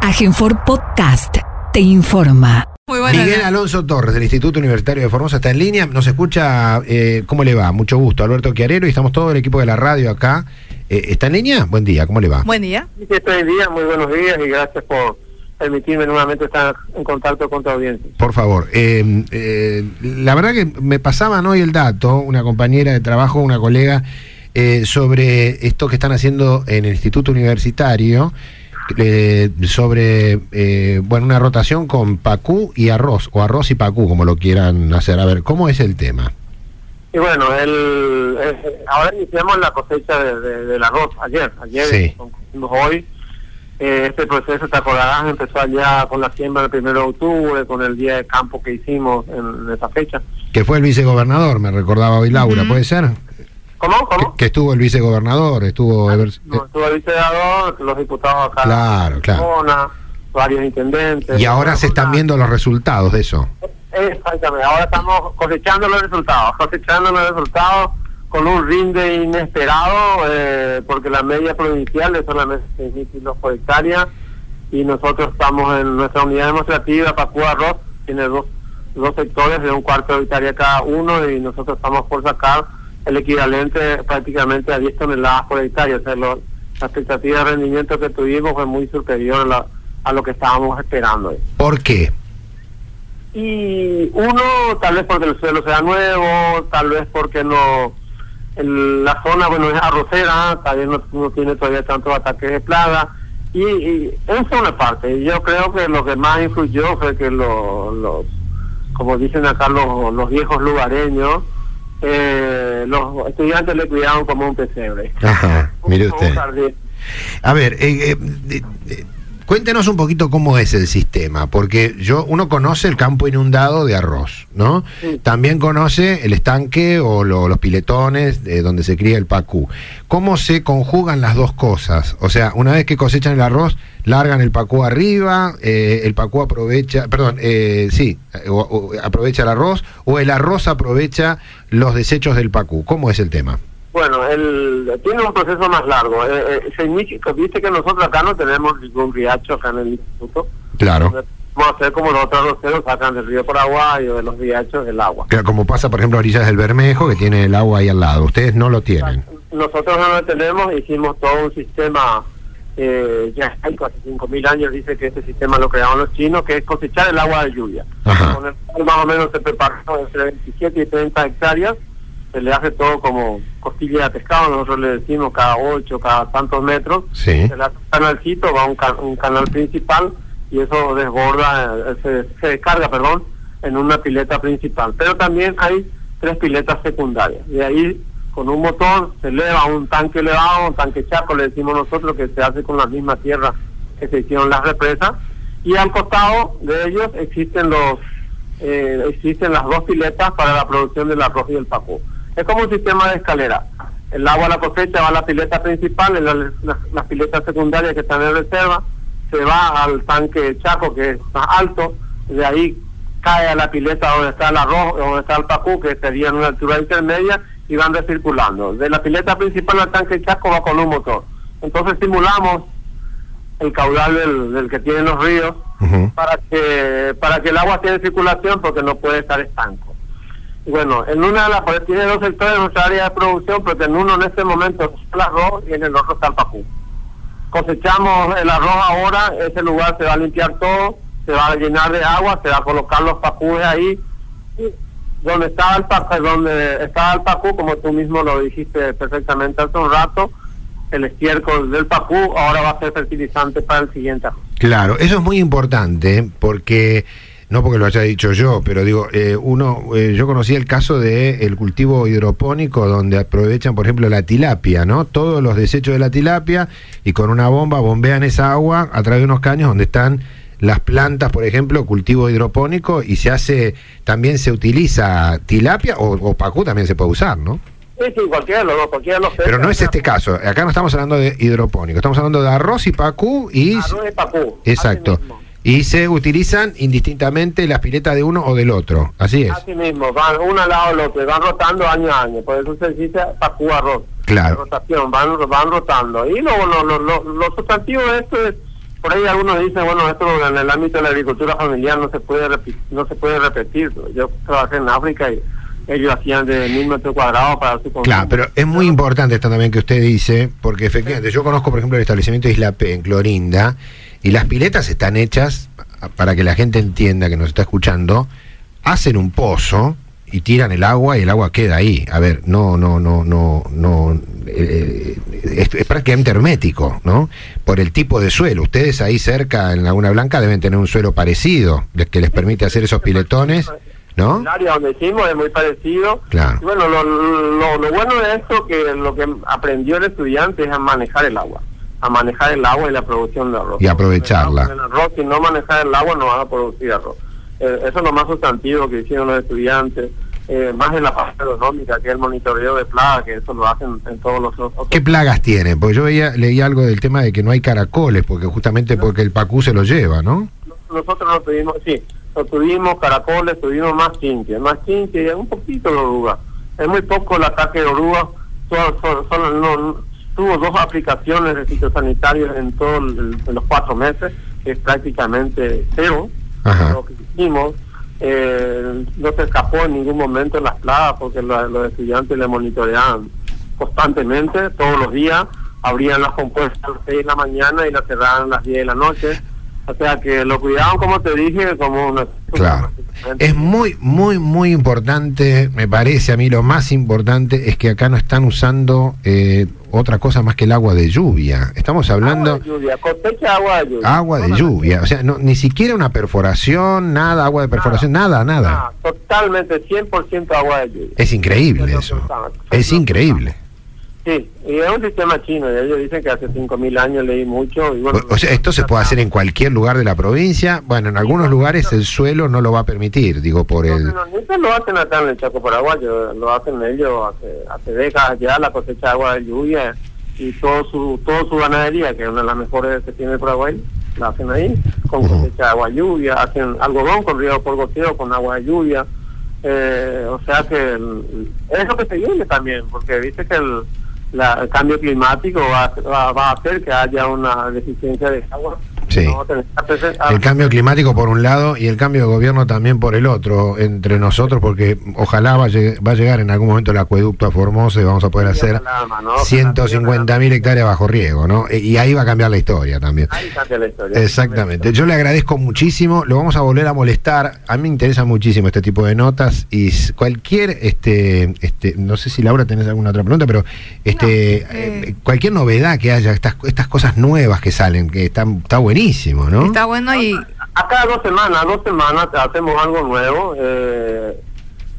Agenfor Podcast te informa. Muy. Miguel Alonso Torres, del Instituto Universitario de Formosa, está en línea. Nos escucha, eh, ¿cómo le va? Mucho gusto. Alberto Chiarero y estamos todo el equipo de la radio acá. Eh, ¿Está en línea? Buen día, ¿cómo le va? Buen día. Sí, estoy día, muy buenos días y gracias por permitirme nuevamente estar en contacto con tu audiencia. Por favor. eh, eh, la verdad que me pasaban hoy el dato, una compañera de trabajo, una colega, eh, sobre esto que están haciendo en el Instituto Universitario, eh, sobre eh, bueno una rotación con pacú y arroz, o arroz y pacú, como lo quieran hacer. A ver, ¿cómo es el tema? Y bueno, el, eh, ahora iniciamos la cosecha de- de- del arroz ayer, ayer Sí. concluimos hoy. Eh, este proceso, te acordarás, empezó allá con la siembra el 1 de octubre, con el día de campo que hicimos en, esa fecha. Que fue el vicegobernador, me recordaba hoy Laura. ¿puede ser? ¿Cómo? ¿Cómo? que estuvo el vicegobernador, estuvo... No, estuvo el vicegador, los diputados acá. Claro, claro. Zona, varios intendentes. y ahora se están viendo los resultados de eso. Exactamente, ahora estamos cosechando los resultados, cosechando los resultados con un rinde inesperado, eh, porque la media provincial es solamente 6.000 kilos por hectárea y nosotros estamos en nuestra unidad demostrativa, Pacúa Arroz, tiene dos, dos sectores de un cuarto de hectárea cada uno y nosotros estamos por sacar el equivalente prácticamente a 10 toneladas por hectárea, o sea, lo- la expectativa de rendimiento que tuvimos fue muy superior a, la- a lo que estábamos esperando. ¿Por qué? Y uno, tal vez porque el suelo sea nuevo, tal vez porque no. el- la zona, bueno, es arrocera, tal vez no, no tiene todavía tantos ataques de plaga. Y, y esa es una parte. Yo creo que lo que más influyó fue que lo- los, como dicen acá los, los viejos lugareños, eh, los estudiantes le cuidaron como un pesebre. Ajá, mire usted. A ver, eh, eh, cuéntenos un poquito cómo es el sistema, porque yo uno conoce el campo inundado de arroz, ¿no? Sí. También conoce el estanque o lo- los piletones de donde se cría el pacú. ¿Cómo se conjugan las dos cosas? O sea, una vez que cosechan el arroz, largan el pacú arriba, eh, el pacú aprovecha, perdón, eh, sí, o- o aprovecha el arroz, o el arroz aprovecha los desechos del pacú. ¿Cómo es el tema? Bueno, el, tiene un proceso más largo. Eh, eh, se inicia- viste que nosotros acá no tenemos ningún riacho acá en el instituto. Claro. Vamos a hacer como los otros roceros sacan del río Paraguay o de los riachos el agua. Claro, como pasa, por ejemplo, a orillas del Bermejo, que tiene el agua ahí al lado. Ustedes no lo tienen. Nosotros no lo tenemos, hicimos todo un sistema, eh, ya hay casi 5.000 años, dice que este sistema lo crearon los chinos, que es cosechar el agua de lluvia. Ajá. Con el cual más o menos se prepara entre 27 y 30 hectáreas, se le hace todo como costilla de pescado, nosotros le decimos cada 8, cada tantos metros, Sí. se le hace un canalcito, va un, ca- un canal principal y eso desborda, eh, se, se descarga, perdón, en una pileta principal. Pero también hay tres piletas secundarias. De ahí, con un motor, se eleva un tanque elevado, un tanque chaco, le decimos nosotros, que se hace con la misma tierra que se hicieron las represas. Y al costado de ellos existen los eh, existen las dos piletas para la producción del arroz y el pacú. Es como un sistema de escalera. El agua a la cosecha va a la pileta principal, y la- la- las piletas secundarias que están en reserva, se va al tanque Chaco, que es más alto, de ahí cae a la pileta donde está el arroz, donde está el pacú, que sería en una altura intermedia, y van recirculando. De la pileta principal al tanque Chaco va con un motor. Entonces simulamos el caudal del, del que tienen los ríos Ujú. para que para que el agua esté en circulación porque no puede estar estanco. Bueno, en una de las pues, tiene dos sectores de nuestra área de producción, pero en uno en este momento está el arroz y en el otro está el pacú. Cosechamos el arroz ahora, ese lugar se va a limpiar todo, se va a llenar de agua, se va a colocar los pacúes ahí. Donde estaba el pacú, donde estaba el pacú, como tú mismo lo dijiste perfectamente hace un rato, el estiércol del pacú ahora va a ser fertilizante para el siguiente arroz. Claro, eso es muy importante porque, no porque lo haya dicho yo, pero digo, eh, uno, eh, yo conocí el caso de el cultivo hidropónico donde aprovechan, por ejemplo, la tilapia, ¿no? Todos los desechos de la tilapia y con una bomba bombean esa agua a través de unos caños donde están las plantas, por ejemplo, cultivo hidropónico y se hace, también se utiliza tilapia o, o pacú también se puede usar, ¿no? Sí, sí, cualquiera de los dos, cualquiera de los Pero no es este caso, acá no estamos hablando de hidropónico, estamos hablando de arroz y pacú y... Arroz y pacú. Exacto. Y se utilizan indistintamente las piletas de uno o del otro. Así es. Así mismo, van uno al lado del otro, van rotando año a año. Por eso se dice pacú arroz. Claro. Rotación, van, van rotando. Y luego lo, lo, lo, lo sustantivo de esto es por ahí algunos dicen, bueno, esto en el ámbito de la agricultura familiar no se puede no se puede repetir. Yo trabajé en África y ellos hacían de mil metros cuadrados para su consumo. Claro, pero es muy importante esto también que usted dice, porque efectivamente yo conozco, por ejemplo, el establecimiento de Isla P en Clorinda, y las piletas están hechas, para que la gente entienda que nos está escuchando, hacen un pozo y tiran el agua y el agua queda ahí. A ver, no, no, no, no, no, eh, es, es, prácticamente hermético, ¿no? Por el tipo de suelo. Ustedes ahí cerca, en Laguna Blanca, deben tener un suelo parecido, que les permite hacer esos piletones. ¿No? El área donde hicimos es muy parecido. Claro. Y bueno, lo, lo, lo, bueno de esto que lo que aprendió el estudiante es a manejar el agua, a manejar el agua y la producción de arroz. Y aprovecharla. El arroz, si no manejar el agua no van a producir arroz. Eh, eso es lo más sustantivo que hicieron los estudiantes. Eh, más en la parte agronómica, que es el monitoreo de plagas, que eso lo hacen en todos los otros. ¿Qué plagas tienen? Porque yo veía, leí algo del tema de que no hay caracoles, porque justamente porque el pacú se lo lleva, ¿no? Nosotros no tuvimos, sí, no tuvimos caracoles, tuvimos más chinches, más chinches y un poquito de oruga. Es muy poco el ataque de oruga, solo, solo, no, tuvo dos aplicaciones de fitosanitarios en todos los cuatro meses, que es prácticamente cero. Ajá. Lo que hicimos eh, no se escapó en ningún momento las plagas porque lo, los estudiantes le monitoreaban constantemente, todos los días, abrían las compuestas a las 6 de la mañana y las cerraban a las 10 de la noche. O sea que lo cuidaban, como te dije, como una... Claro. Es muy, muy, muy importante, me parece a mí lo más importante es que acá no están usando eh, otra cosa más que el agua de lluvia. Estamos hablando... Agua de lluvia, cosecha agua de lluvia. Agua de lluvia, o sea, no, ni siquiera una perforación, nada, agua de perforación, nada, nada. Ah, totalmente, 100% agua de lluvia. Es increíble eso. Es increíble. Sí, y es un sistema chino, y ellos dicen que hace 5.000 años leí mucho. Y bueno, O sea, esto se puede hacer en cualquier lugar de la provincia. Bueno, en algunos lugares el suelo no lo va a permitir, digo, por No, el... no, no, lo hacen acá en el Chaco Paraguayo, lo hacen ellos hace, hace décadas ya, la cosecha de agua de lluvia y todo su, todo su ganadería, que es una de las mejores que tiene el Paraguay, la hacen ahí, con cosecha de agua de lluvia, hacen algodón con río por goteo, con agua de lluvia. Eh, o sea que el- es lo que se viene también, porque viste que el, la- el cambio climático va, va, va a hacer que haya una deficiencia de agua. Sí. Vamos a tener que hacer- El cambio climático por un lado y el cambio de gobierno también por el otro, entre nosotros, porque ojalá va a, lleg- va a llegar en algún momento el acueducto a Formosa y vamos a poder hacer ¿no? 150 mil hectáreas bajo riego, ¿no? E- Y ahí va a cambiar la historia también. Ahí cambia la historia. Exactamente. Yo le agradezco muchísimo. Lo vamos a volver a molestar. A mí me interesa muchísimo este tipo de notas y cualquier, este, este, no sé si Laura tenés alguna otra pregunta, pero este, No, eh, eh. cualquier novedad que haya, estas, estas cosas nuevas que salen, que están, está buenísimo, ¿no? Está bueno y A cada dos semanas, dos semanas hacemos algo nuevo. eh,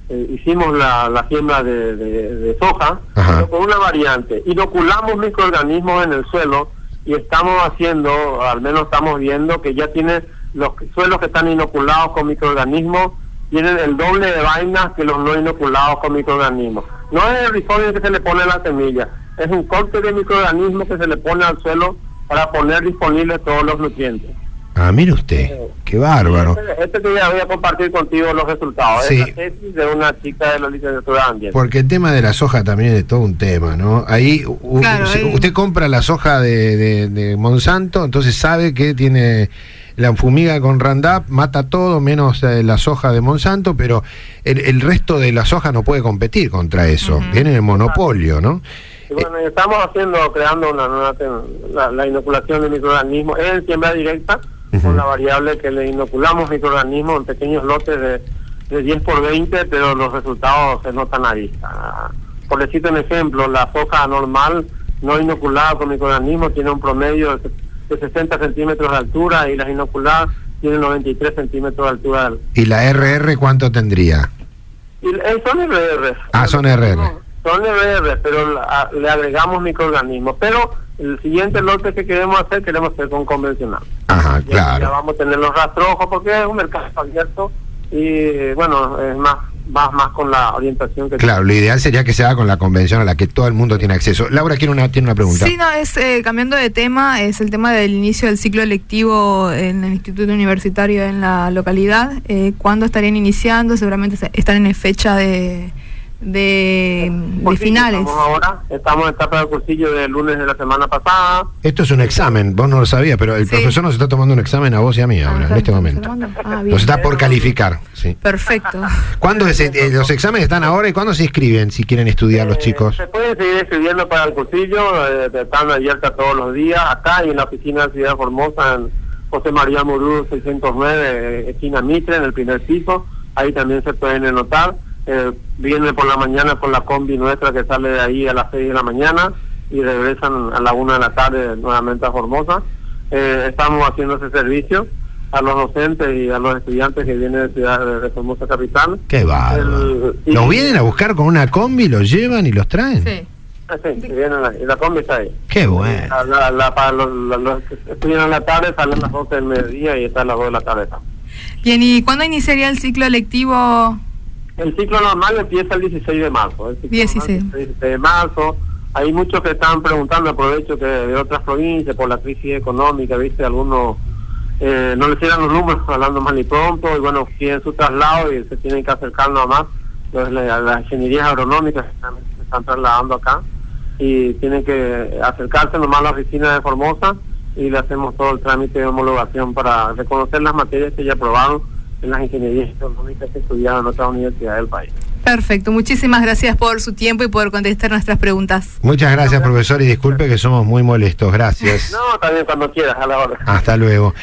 eh, hicimos la, la siembra de, de- de soja, pero con una variante. Inoculamos microorganismos en el suelo y estamos haciendo, al menos estamos viendo que ya tiene los suelos que están inoculados con microorganismos tienen el doble de vainas que los no inoculados con microorganismos. No es el rizodio que se le pone a la semilla, es un corte de microorganismos que se le pone al suelo para poner disponibles todos los nutrientes. Ah, mire usted, qué bárbaro. Este, este voy a compartir contigo los resultados. Sí. Es la tesis de una chica de la licenciatura de ambiente. Porque el tema de la soja también es todo un tema, ¿no? Ahí Claro, usted compra la soja de, de- de Monsanto, entonces sabe que tiene la fumiga con Roundup, mata todo menos eh, la soja de Monsanto, pero el, el resto de la soja no puede competir contra eso. Tienen el monopolio, ¿no? Y bueno, estamos haciendo, creando una nueva, te- la, la inoculación de microorganismos en siembra directa, Ujú. con la variable que le inoculamos microorganismos en pequeños lotes de, de 10 por 20, pero los resultados se notan a vista. Por decirte un ejemplo, la soja normal, no inoculada con microorganismos, tiene un promedio de, de 60 centímetros de altura y las inoculadas tienen 93 centímetros de altura. ¿Y la RR cuánto tendría? Y, eh, son RR. Ah, son RR. Son pero la- le agregamos microorganismos. Pero el siguiente lote que queremos hacer, queremos hacer con convencional. Ajá, Ya- Ya claro. vamos a tener los rastrojos porque es un mercado abierto y bueno, es más, más, más con la orientación que Claro, lo ideal sería que se haga con la convención a la que todo el mundo tiene acceso. Laura quiere una, tiene una pregunta. Sí, no, es eh, cambiando de tema, es el tema del inicio del ciclo electivo en el Instituto Universitario en la localidad. Eh, ¿Cuándo estarían iniciando? Seguramente se- están en fecha de, de, finales. Estamos ahora, estamos en etapa de cursillo del lunes de la semana pasada. Esto es un examen, vos no lo sabías, pero el Sí. profesor nos está tomando un examen a vos y a mí ahora, Ah, en este ¿estás momento. Ah. Nos está por calificar, sí. Perfecto. ¿Cuándo es, eh, los exámenes están ahora y cuándo se inscriben si quieren estudiar los Eh, chicos? Se pueden seguir escribiendo para el cursillo, eh, están abiertas todos los días, acá y en la oficina de Ciudad Formosa, en José María Murú 609, eh, esquina Mitre, en el primer piso, ahí también se pueden anotar. Eh, vienen por la mañana con la combi nuestra que sale de ahí a las 6 de la mañana y regresan a la 1 de la tarde nuevamente a Formosa. Eh, estamos haciendo ese servicio a los docentes y a los estudiantes que vienen de Ciudad de, de Formosa Capital. Qué y- ¿Los vienen a buscar con una combi, los llevan y los traen? Sí. Ah, sí, vienen ahí, y la combi está ahí. Qué bueno. La, la- la- para los, la- los que estudian en la tarde salen a las 12 del mediodía y está a las 2 de la tarde. Bien, ¿y cuándo iniciaría el ciclo lectivo? El ciclo normal empieza el 16 de marzo. El ciclo 16. normal empieza el 16 de marzo. Hay muchos que están preguntando, aprovecho que de otras provincias por la crisis económica, viste, algunos eh, no les llegan los números hablando mal y pronto y bueno, quieren su traslado y se tienen que acercar nada más. Entonces, la- las ingenierías agronómicas se están trasladando acá y tienen que acercarse nomás a la oficina de Formosa y le hacemos todo el trámite de homologación para reconocer las materias que ya aprobaron en las ingenierías agronómicas que estudiaron en otras universidades del país. Perfecto, muchísimas gracias por su tiempo y por contestar nuestras preguntas. Muchas gracias, profesor, y disculpe que somos muy molestos. Gracias. No, también cuando quieras, a la hora. Hasta luego.